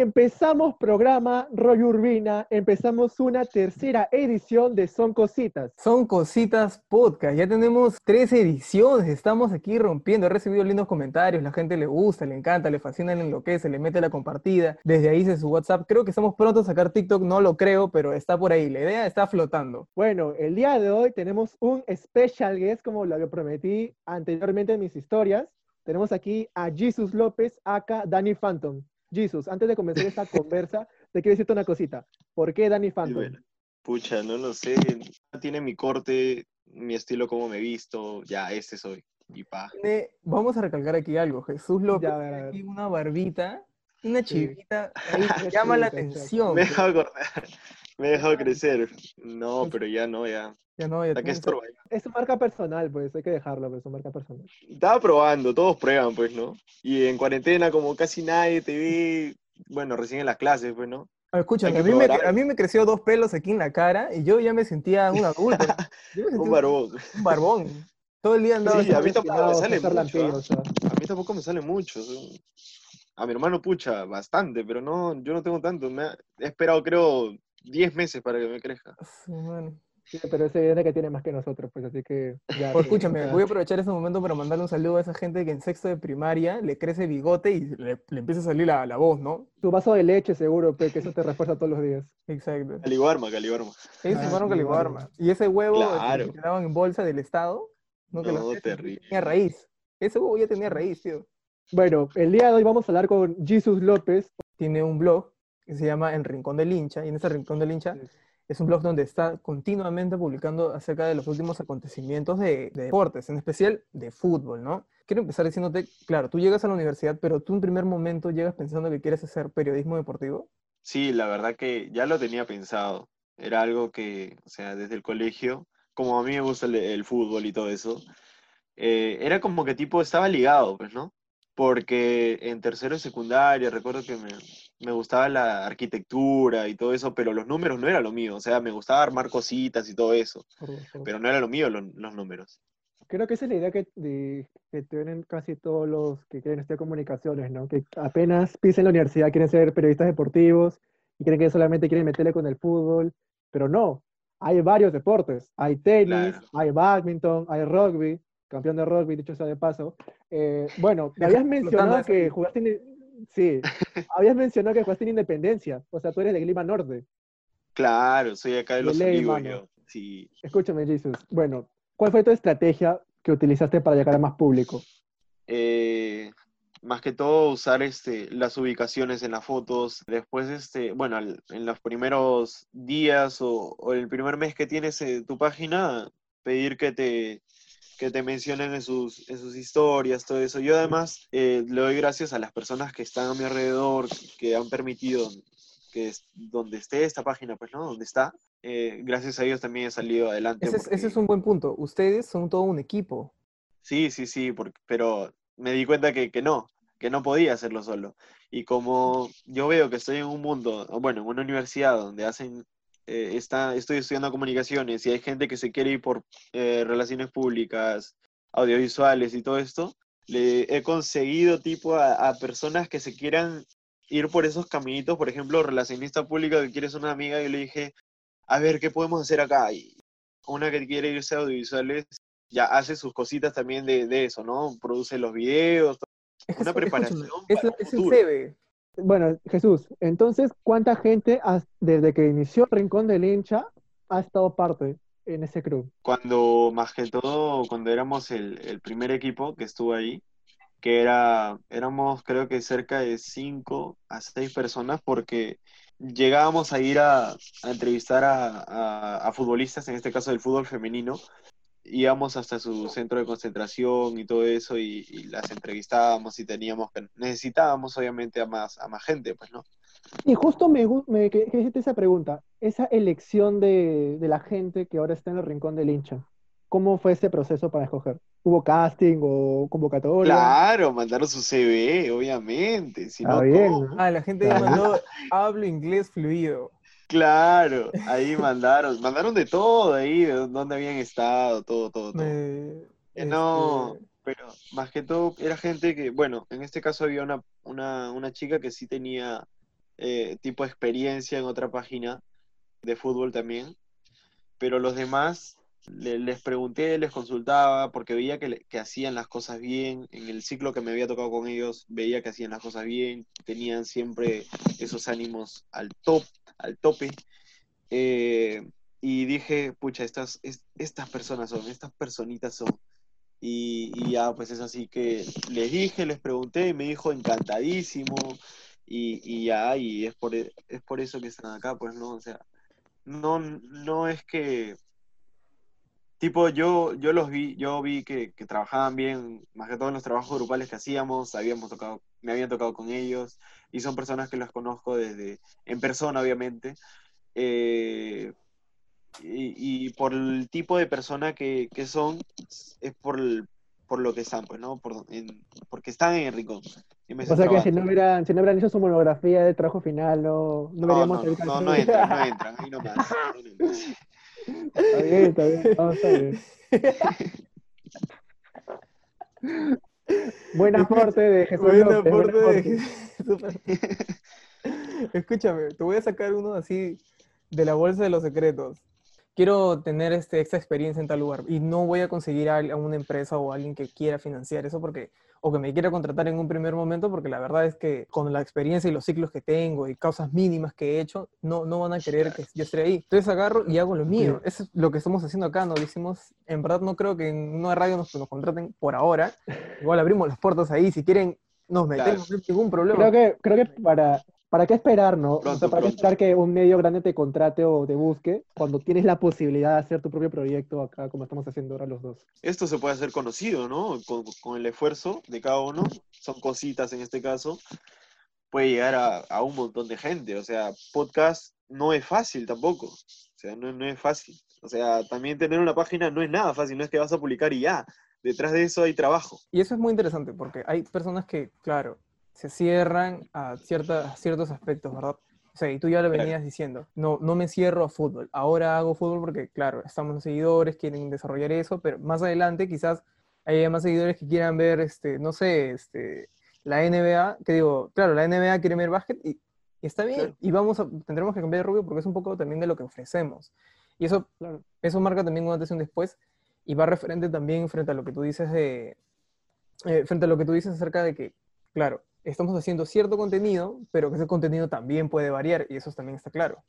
Empezamos programa Roy Urbina, empezamos una tercera edición de Son Cositas. Son Cositas Podcast, ya tenemos tres ediciones, estamos aquí rompiendo, he recibido lindos comentarios, la gente le gusta, le encanta, le fascina, le enloquece, le mete la compartida, desde ahí se su WhatsApp, creo que estamos pronto a sacar TikTok, no lo creo, pero está por ahí, la idea está flotando. Bueno, el día de hoy tenemos un special guest, como lo prometí anteriormente en mis historias. Tenemos aquí a Jesus López, acá Danny Phantom. Jesus, antes de comenzar esta conversa, te quiero decirte una cosita. ¿Por qué Danny Phantom? pucha, no lo sé. Tiene mi corte, mi estilo, como me he visto. Ya, este soy. Y pa. Vamos a recalcar aquí algo. Jesús López tiene aquí una barbita, una chivita, ahí llama la atención. Me he dejado Me he dejado crecer. No, pero ya no, ya. Ya no, ya Es su marca personal, pues, hay que dejarlo, pero es su marca personal. Estaba probando, todos prueban, pues, ¿no? Y en cuarentena, como casi nadie te ve, bueno, recién en las clases, pues, ¿no? Escucha, a mí, me, a mí, me, creció dos pelos aquí en la cara y yo ya me sentía un adulto. un barbón. Un barbón. Todo el día andaba. Sí, a mí tampoco me sale mucho. ¿ah? A mí tampoco me sale mucho. A mi hermano pucha, bastante, pero no, yo no tengo tanto. Me he esperado, creo, 10 meses para que me crezca. Sí, bueno. Sí, pero es evidente que tiene más que nosotros, pues así que... Ya, pues, escúchame, voy a aprovechar este momento para mandarle un saludo a esa gente que en sexto de primaria le crece bigote y le, empieza a salir la, la, voz, ¿no? Tu vaso de leche seguro, que eso te refuerza todos los días. Exacto. Calibarma, calibarma. Es ah, calibarma. Y ese huevo que te daban en bolsa del Estado, no, que no terrible. tenía raíz. Ese huevo ya tenía raíz, tío. Bueno, el día de hoy vamos a hablar con Jesus López. Tiene un blog que se llama El Rincón del Hincha, y en ese Rincón del Hincha... Es un blog donde está continuamente publicando acerca de los últimos acontecimientos de, deportes, en especial de fútbol, ¿no? Quiero empezar diciéndote, claro, tú llegas a la universidad, pero tú en primer momento llegas pensando que quieres hacer periodismo deportivo. Sí, la verdad que ya lo tenía pensado. Era algo que, o sea, desde el colegio, como a mí me gusta el, fútbol y todo eso, eh, era como que tipo estaba ligado, pues, ¿no? Porque en tercero y secundaria recuerdo que me, me gustaba la arquitectura y todo eso, pero los números no era lo mío. O sea, me gustaba armar cositas y todo eso, pero no era lo mío los números. Creo que esa es la idea que, que tienen casi todos los que quieren estudiar comunicaciones, ¿no? Que apenas pisen la universidad quieren ser periodistas deportivos y creen que solamente quieren meterle con el fútbol, pero no. Hay varios deportes. Hay tenis, hay badminton, hay rugby, campeón de rugby, dicho sea de paso. Eh, bueno, me habías mencionado que jugaste en, Sí, habías mencionado que jugaste en Independencia, o sea, tú eres de Lima Norte. Claro, soy acá de los Olivos, Sí. Escúchame, Jesus. Bueno, ¿cuál fue tu estrategia que utilizaste para llegar a más público? Eh, más que todo usar este, las ubicaciones en las fotos. Después, este, bueno, en los primeros días o, el primer mes que tienes eh, tu página, pedir que te, que te mencionen en sus, en sus historias, todo eso. Yo además eh, le doy gracias a las personas que están a mi alrededor, que han permitido que es, donde esté esta página, pues, ¿no? Donde está. Eh, gracias a ellos también he salido adelante. Ese, es, un buen punto. Ustedes son todo un equipo. Sí, sí, sí, porque, pero me di cuenta que, que no, que no podía hacerlo solo. Y como yo veo que estoy en un mundo, bueno, en una universidad donde hacen eh, está, estoy estudiando comunicaciones y hay gente que se quiere ir por eh, relaciones públicas, audiovisuales y todo esto, le he conseguido tipo a, personas que se quieran ir por esos caminitos, por ejemplo, relacionista pública que quieres una amiga y le dije, a ver, ¿qué podemos hacer acá? Y una que quiere irse a audiovisuales ya hace sus cositas también de, de eso, ¿no? Produce los videos, una preparación. Es, es, es bueno, Jesús, entonces, ¿cuánta gente desde que inició Rincón del Hincha ha estado parte en ese club? Cuando, más que todo, cuando éramos el, primer equipo que estuvo ahí, que era, éramos creo que cerca de cinco a seis personas, porque llegábamos a ir a, entrevistar a, futbolistas, en este caso del fútbol femenino, íbamos hasta su centro de concentración y todo eso y, las entrevistábamos y teníamos que necesitábamos obviamente a más a más gente pues no y justo me me hiciste esa pregunta esa elección de, de, la gente que ahora está en el rincón del hincha cómo fue ese proceso para escoger hubo casting o convocatoria claro mandaron su CV obviamente si ah, bien. ah la gente mandó hablo inglés fluido Claro, ahí mandaron, mandaron de todo ahí, de dónde habían estado, todo, todo, todo. Eh, no, este pero más que todo era gente que, bueno, en este caso había una, una, una chica que sí tenía eh, tipo experiencia en otra página de fútbol también, pero los demás les pregunté, les consultaba, porque veía que, que, hacían las cosas bien, en el ciclo que me había tocado con ellos, veía que hacían las cosas bien, tenían siempre esos ánimos al top, al tope. Eh, y dije, pucha, estas, estas personas son, estas personitas son. Y, ya, pues es así que les dije, les pregunté y me dijo encantadísimo. Y, y ya, y es por, es por eso que están acá, pues no, o sea, no, no es que tipo, yo, yo los vi, yo vi que, que, trabajaban bien, más que todo en los trabajos grupales que hacíamos, habíamos tocado, me habían tocado con ellos, y son personas que las conozco desde, en persona, obviamente, eh, y, y, por el tipo de persona que, que son, es por, por lo que están, pues, ¿no? Por, en, porque están en el rincón. O sea que si no, hubieran, si no hubieran hecho su monografía de trabajo final, no, no, no, no, no, no, entran, no entran, ahí nomás. Está bien, está bien, no, está bien. Buen aporte de Jesús. Buen López, aporte buen de Escúchame, te voy a sacar uno así de la bolsa de los secretos. Quiero tener este, esta experiencia en tal lugar y no voy a conseguir a, una empresa o a alguien que quiera financiar eso porque o que me quiera contratar en un primer momento, porque la verdad es que con la experiencia y los ciclos que tengo y causas mínimas que he hecho, no, no van a querer que yo esté ahí. Entonces agarro y hago lo mío. Eso es lo que estamos haciendo acá, nos decimos, en verdad no creo que en una radio nos, nos contraten por ahora. Igual abrimos las puertas ahí, si quieren nos metemos, no hay ningún problema. Creo que, creo que para, ¿Para qué esperar, no? o sea, ¿Para qué esperar que un medio grande te contrate o te busque cuando tienes la posibilidad de hacer tu propio proyecto acá, como estamos haciendo ahora los dos? Esto se puede hacer conocido, ¿no? Con, con el esfuerzo de cada uno, son cositas en este caso, puede llegar a, a, un montón de gente. O sea, podcast no es fácil tampoco. O sea, no, no es fácil. O sea, también tener una página no es nada fácil, no es que vas a publicar y ya. Detrás de eso hay trabajo. Y eso es muy interesante porque hay personas que, claro, se cierran a, cierta, ciertos aspectos, ¿verdad? O sea, y tú ya lo venías diciendo, no, no me cierro a fútbol, ahora hago fútbol porque, claro, estamos los seguidores, quieren desarrollar eso, pero más adelante quizás haya más seguidores que quieran ver, este, no sé, este, la NBA, que digo, claro, la NBA quiere ver básquet y, y está bien, y vamos a, tendremos que cambiar de rubio porque es un poco también de lo que ofrecemos. Y eso, claro, eso marca también un antes y un después, y va referente también frente a lo que tú dices de, eh, frente a lo que tú dices acerca de que, claro, estamos haciendo cierto contenido, pero que ese contenido también puede variar y eso también está claro.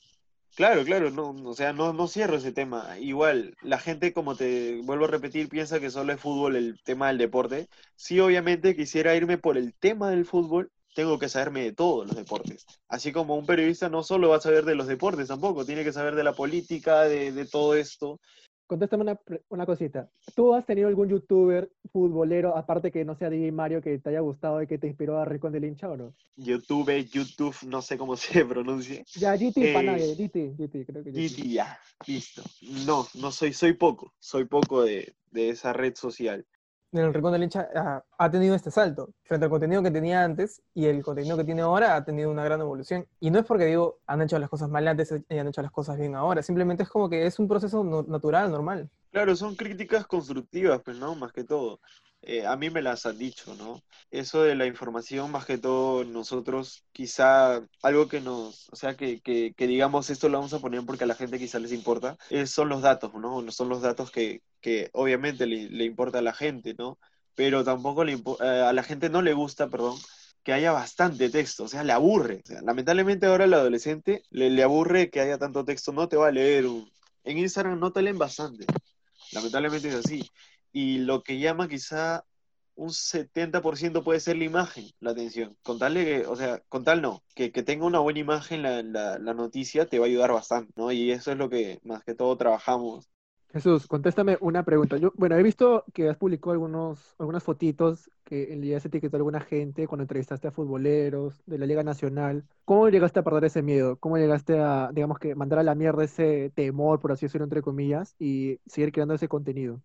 Claro, claro, no, o sea, no, no cierro ese tema. Igual, la gente, como te vuelvo a repetir, piensa que solo es fútbol el tema del deporte. Sí, obviamente quisiera irme por el tema del fútbol, tengo que saberme de todos los deportes. Así como un periodista no solo va a saber de los deportes tampoco, tiene que saber de la política, de, de todo esto. Contéstame una, una, cosita. ¿Tú has tenido algún youtuber futbolero, aparte que no sea DJ Mario, que te haya gustado y que te inspiró a Rincón del Hincha o no? YouTube, YouTube, no sé cómo se pronuncia. Ya, GT, eh, para nadie, GT, GT, creo que GT. GT, ya, listo. No, no soy, soy poco, soy poco de, de esa red social en el Rincón del Hincha ha, ha, tenido este salto frente al contenido que tenía antes y el contenido que tiene ahora ha tenido una gran evolución. Y no es porque digo, han hecho las cosas mal antes y han hecho las cosas bien ahora, simplemente es como que es un proceso natural, normal. Claro, son críticas constructivas, pues, ¿no? Más que todo. Eh, a mí me las han dicho, ¿no? Eso de la información, más que todo, nosotros quizá algo que nos, o sea, que, que, que digamos esto lo vamos a poner porque a la gente quizá les importa, es, son los datos, ¿no? Son los datos que, que obviamente le, le, importa a la gente, ¿no? Pero tampoco eh, a la gente no le gusta, perdón, que haya bastante texto, o sea, le aburre. Lamentablemente ahora al adolescente le, le aburre que haya tanto texto, no te va a leer un... En Instagram no te leen bastante, lamentablemente es así y lo que llama quizá un 70% puede ser la imagen, la atención. Con tal, que, o sea, con tal no, que, que tenga una buena imagen la, la, la, noticia te va a ayudar bastante, ¿no? Y eso es lo que más que todo trabajamos. Jesús, contéstame una pregunta. Yo, bueno, he visto que has publicado algunos, algunas fotitos que en día se etiquetó a alguna gente cuando entrevistaste a futboleros de la Liga Nacional. ¿Cómo llegaste a perder ese miedo? ¿Cómo llegaste a, digamos que, mandar a la mierda ese temor, por así decirlo, entre comillas, y seguir creando ese contenido?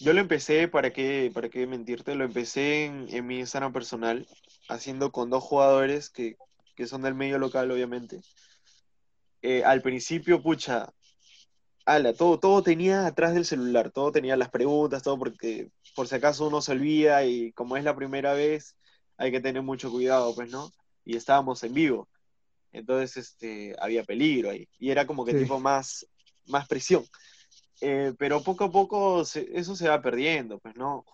Yo lo empecé, ¿para qué, para qué mentirte? Lo empecé en, en mi Instagram personal, haciendo con dos jugadores que, que son del medio local, obviamente. Eh, al principio, pucha, ala, todo, todo tenía atrás del celular, todo tenía las preguntas, todo porque por si acaso uno se olvida y como es la primera vez, hay que tener mucho cuidado, pues, ¿no? Y estábamos en vivo. Entonces, este, había peligro ahí. Y era como que Sí. tipo más, más presión. Eh, pero poco a poco se- eso se va perdiendo, pues, ¿no?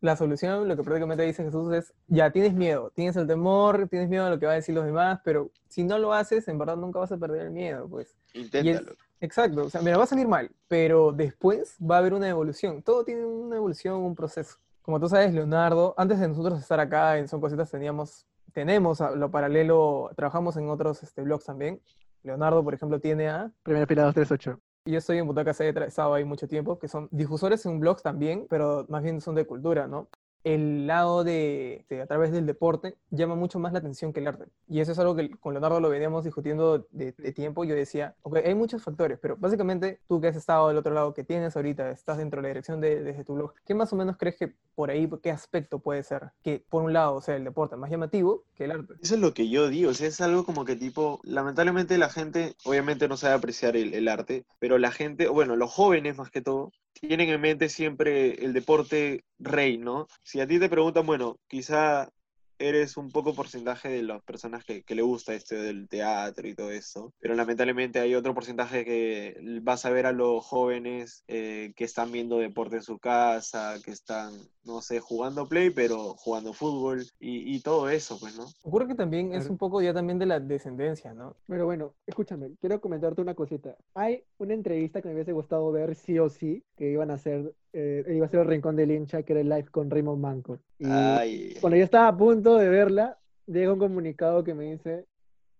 La solución, lo que prácticamente dice Jesús es, ya tienes miedo, tienes el temor, tienes miedo a lo que van a decir los demás, pero si no lo haces, en verdad nunca vas a perder el miedo, pues. Inténtalo. Exacto, o sea, mira, va a salir mal, pero después va a haber una evolución. Todo tiene una evolución, un proceso. Como tú sabes, Leonardo, antes de nosotros estar acá en Son Cositas, teníamos, tenemos a lo paralelo, trabajamos en otros este, blogs también. Leonardo, por ejemplo, tiene a Primera fila 238. Yo estoy en Butaca C, he estado ahí mucho tiempo, que son difusores en blogs también, pero más bien son de cultura, ¿no? El lado de, de a través del deporte llama mucho más la atención que el arte. Y eso es algo que con Leonardo lo veníamos discutiendo de, de tiempo. Yo decía, ok, hay muchos factores, pero básicamente tú que has estado del otro lado, que tienes ahorita, estás dentro de la dirección de, desde tu blog, ¿qué más o menos crees que por ahí, qué aspecto puede ser que por un lado sea el deporte más llamativo que el arte? Eso es lo que yo digo, o sea, es algo como que tipo, lamentablemente la gente obviamente no sabe apreciar el, arte, pero la gente, bueno, los jóvenes más que todo, tienen en mente siempre el deporte rey, ¿no? Si a ti te preguntan, bueno, quizá eres un poco porcentaje de las personas que, que le gusta esto del teatro y todo eso, pero lamentablemente hay otro porcentaje que vas a ver a los jóvenes eh, que están viendo deporte en su casa, que están, no sé, jugando play, pero jugando fútbol y, y todo eso, pues, ¿no? Ocurre que también es un poco ya también de la descendencia, ¿no? Pero bueno, escúchame, quiero comentarte una cosita. Hay una entrevista que me hubiese gustado ver sí o sí, que iban a hacer, eh, iba a ser el Rincón del Hincha, que era el live con Raymond Manco. Y Ay, cuando yo estaba a punto de verla, llega un comunicado que me dice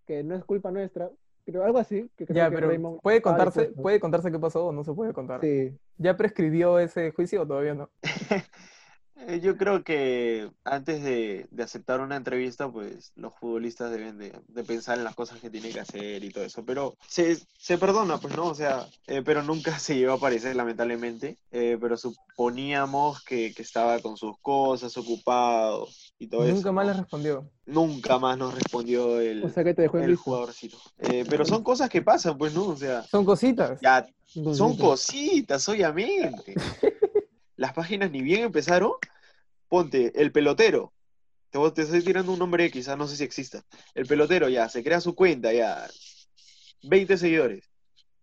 que no es culpa nuestra, pero algo así, que creo Ya, que pero Raymond ¿puede contarse, dispuesto. puede contarse qué pasó o no se puede contar? Sí, ¿Ya prescribió ese juicio o todavía no? eh, yo creo que antes de, de aceptar una entrevista, pues los futbolistas deben de, de pensar en las cosas que tienen que hacer y todo eso, pero se, se perdona, pues, ¿no? O sea, eh, pero nunca se llegó a aparecer, lamentablemente, eh, pero suponíamos que, que estaba con sus cosas, ocupado y todo Nunca eso, más ¿no? le respondió. Nunca más nos respondió el, o sea que te dejó el jugadorcito. Eh, pero son cosas que pasan, pues, ¿no? O sea, Son cositas. ya son cositas, obviamente. Las páginas ni bien empezaron. Ponte, el pelotero. Te, te estoy tirando un nombre quizás no sé si exista. El pelotero ya, se crea su cuenta, ya. 20 seguidores.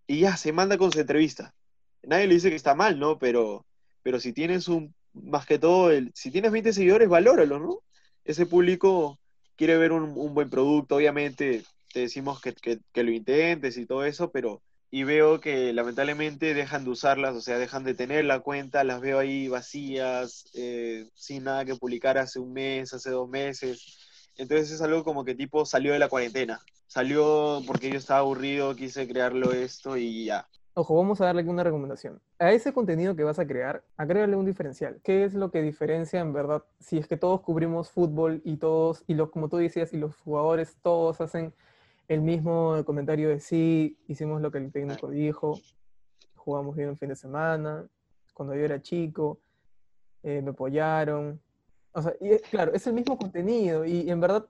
Y ya, se manda con su entrevista. Nadie le dice que está mal, ¿no? Pero, pero si tienes un, más que todo, el, si tienes 20 seguidores, valóralo, ¿no? Ese público quiere ver un, un buen producto, obviamente te decimos que, que- que lo intentes y todo eso, pero y veo que lamentablemente dejan de usarlas, o sea, dejan de tener la cuenta, las veo ahí vacías, eh, sin nada que publicar hace un mes, hace dos meses. Entonces es algo como que tipo salió de la cuarentena. Salió porque yo estaba aburrido, quise crearlo esto y ya. Ojo, vamos a darle una recomendación. A ese contenido que vas a crear, agrégale un diferencial. ¿Qué es lo que diferencia en verdad? Si es que todos cubrimos fútbol y todos, y los, como tú decías, y los jugadores todos hacen el mismo comentario de sí, hicimos lo que el técnico dijo, jugamos bien un fin de semana, cuando yo era chico, eh, me apoyaron. O sea, y, es- claro, es el mismo contenido y en verdad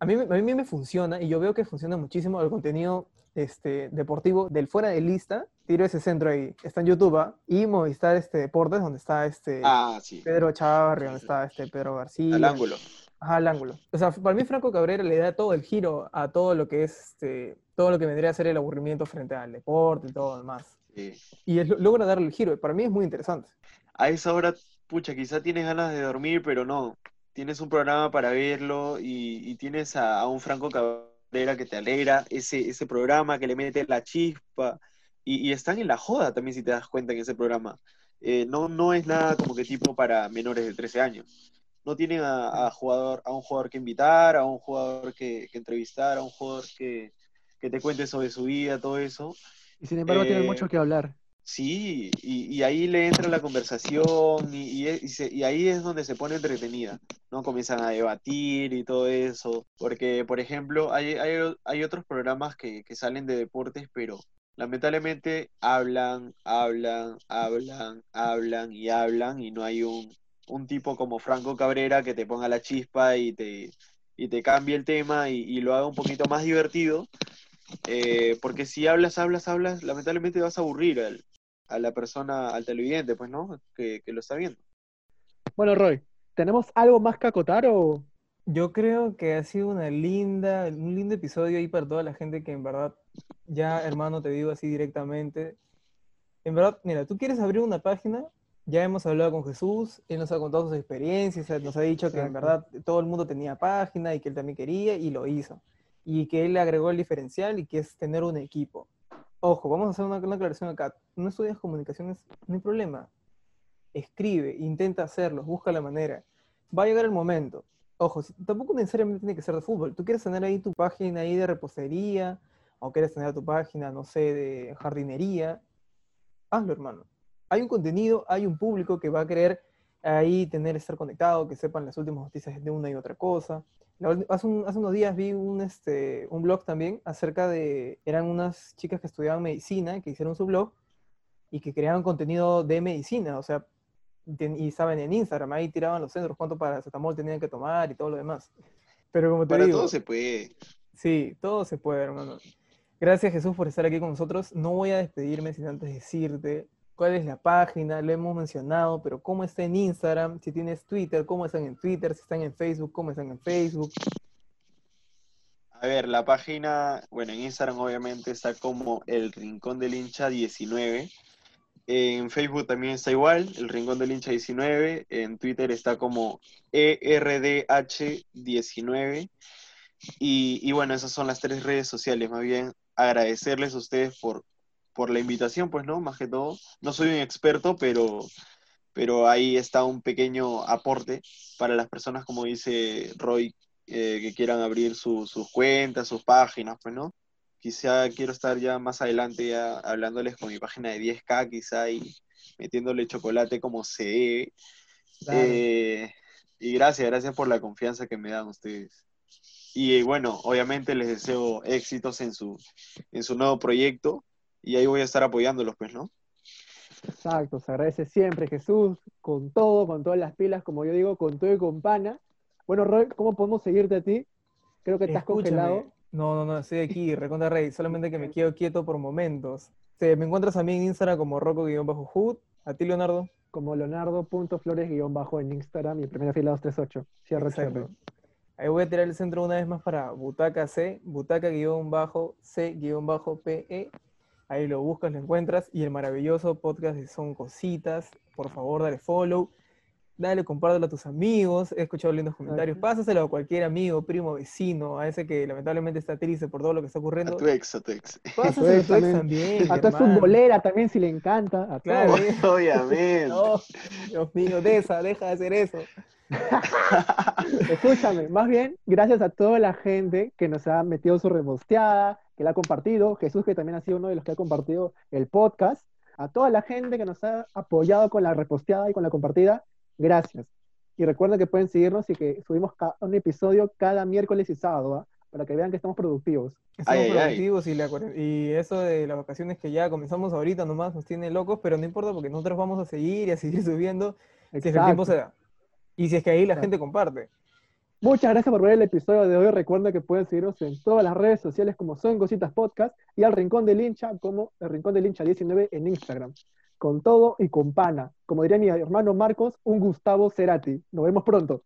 a mí, a mí me funciona y yo veo que funciona muchísimo el contenido este, deportivo del fuera de lista. Tiro ese centro ahí, está en YouTube ¿ah? y Movistar este, Deportes, donde está este Ah, sí, Pedro Chavarri, donde está este Pedro García. al ángulo. Ajá, al ángulo. O sea, para mí Franco Cabrera le da todo el giro a todo lo que es, este, todo lo que vendría a ser el aburrimiento frente al deporte y todo lo demás. Sí. Y él logra darle el giro. Para mí es muy interesante. A esa hora, pucha, quizá tienes ganas de dormir, pero no. Tienes un programa para verlo y, y tienes a, a un Franco Cabrera que te alegra ese, ese programa, que le mete la chispa. Y, y están en la joda también, si te das cuenta, en ese programa. Eh, no, no es nada como que tipo para menores de 13 años. No tienen a, a jugador, a un jugador que invitar, a un jugador que, que entrevistar, a un jugador que, que te cuente sobre su vida, todo eso. Y sin embargo tienen Eh, mucho que hablar. Sí, y, y ahí le entra la conversación y, y es- y se- y ahí es donde se pone entretenida, ¿no? Comienzan a debatir y todo eso, porque, por ejemplo, hay, hay, hay otros programas que, que salen de deportes, pero lamentablemente hablan, hablan, hablan, hablan y hablan y no hay un, un tipo como Franco Cabrera que te ponga la chispa y te, y te cambie el tema y, y lo haga un poquito más divertido. Eh, porque si hablas, hablas, hablas, lamentablemente vas a aburrir al, a la persona, al televidente, pues, ¿no? Que, que lo está viendo. Bueno, Roy, ¿tenemos algo más que acotar o, Yo creo que ha sido una linda, un lindo episodio ahí para toda la gente que en verdad, ya hermano, te digo así directamente. En verdad, mira, tú quieres abrir una página, ya hemos hablado con Jesús, él nos ha contado sus experiencias, nos ha dicho que en verdad todo el mundo tenía página y que él también quería y lo hizo. Y que él le agregó el diferencial y que es tener un equipo. Ojo, vamos a hacer una, una aclaración acá. No estudias comunicaciones, no hay problema. Escribe, intenta hacerlo, busca la manera. Va a llegar el momento. Ojo, tampoco necesariamente tiene que ser de fútbol. Tú quieres tener ahí tu página ahí de repostería, o quieres tener tu página, no sé, de jardinería, hazlo, hermano. Hay un contenido, hay un público que va a querer ahí tener, estar conectado, que sepan las últimas noticias de una y otra cosa. Hace, un- hace unos días vi un, este, un blog también acerca de, eran unas chicas que estudiaban medicina, que hicieron su blog y que creaban contenido de medicina, o sea, y saben en Instagram, ahí tiraban los centros, cuánto paracetamol tenían que tomar y todo lo demás. Pero como te Para digo, todo se puede. Sí, todo se puede, hermano. Gracias, Jesús, por estar aquí con nosotros. No voy a despedirme sin antes decirte cuál es la página, lo hemos mencionado, pero cómo está en Instagram, si tienes Twitter, cómo están en Twitter, si están en Facebook, cómo están en Facebook. A ver, la página, bueno, en Instagram obviamente está como El Rincón del Hincha 19. En Facebook también está igual, El Rincón del Hincha 19. En Twitter está como E ERDH19. Y, y bueno, esas son las tres redes sociales. Más bien agradecerles a ustedes por, por la invitación, pues, ¿no? Más que todo. No soy un experto, pero, pero ahí está un pequeño aporte para las personas, como dice Roy, eh, que quieran abrir su- sus cuentas, sus páginas, pues, ¿no? Quizá quiero estar ya más adelante ya hablándoles con mi página de 10K, quizá, y metiéndole chocolate como se debe. Eh, y gracias, gracias por la confianza que me dan ustedes. Y bueno, obviamente les deseo éxitos en su, en su nuevo proyecto y ahí voy a estar apoyándolos, pues, ¿no? Exacto, se agradece siempre Jesús, con todo, con todas las pilas, como yo digo, con todo y con pana. Bueno, Roy, ¿cómo podemos seguirte a ti? Creo que estás Escúchame. congelado. No, no, no, estoy aquí, Recontra Rey, solamente que me quedo quieto por momentos. Te- me encuentras a mí en Instagram como Rocco-Hood. A ti, Leonardo. como leonardo.flores-bajo en Instagram y primera fila 238. Cierro Exacto. cierre. Ahí voy a tirar el centro una vez más para Butaca C, Butaca-C-PE. Ahí lo buscas, lo encuentras. Y el maravilloso podcast de Son Cositas. Por favor, dale follow. Dale, compártelo a tus amigos. He escuchado lindos comentarios. Pásaselo a cualquier amigo, primo, vecino, a ese que lamentablemente está triste por todo lo que está A ocurriendo. tu ex, a tu ex. Pásaselo a tu ex también. también. A toda su hermano. bolera también, si le encanta. A Claro. Obviamente. No, Dios mío, Deza, deja de hacer eso. Escúchame, más bien, gracias a toda la gente que nos ha metido su reposteada, que la ha compartido. Jesús, que también ha sido uno de los que ha compartido el podcast. A toda la gente que nos ha apoyado con la reposteada y con la compartida, gracias. Y recuerden que pueden seguirnos y que subimos un episodio cada miércoles y sábado, ¿ah? para que vean que estamos productivos. Estamos Ay, ay, ay. productivos y, la y eso de las vacaciones que ya comenzamos ahorita nomás nos tiene locos, pero no importa porque nosotros vamos a seguir y a seguir subiendo si es que el tiempo se da. Y si es que ahí la gente comparte. Muchas gracias por ver el episodio de hoy. Recuerden que pueden seguirnos en todas las redes sociales como Son Cositas Podcast y al Rincón del Hincha como el Rincón del Hincha 19 en Instagram. Con todo y con pana. Como diría mi hermano Marcos, un Gustavo Cerati. Nos vemos pronto.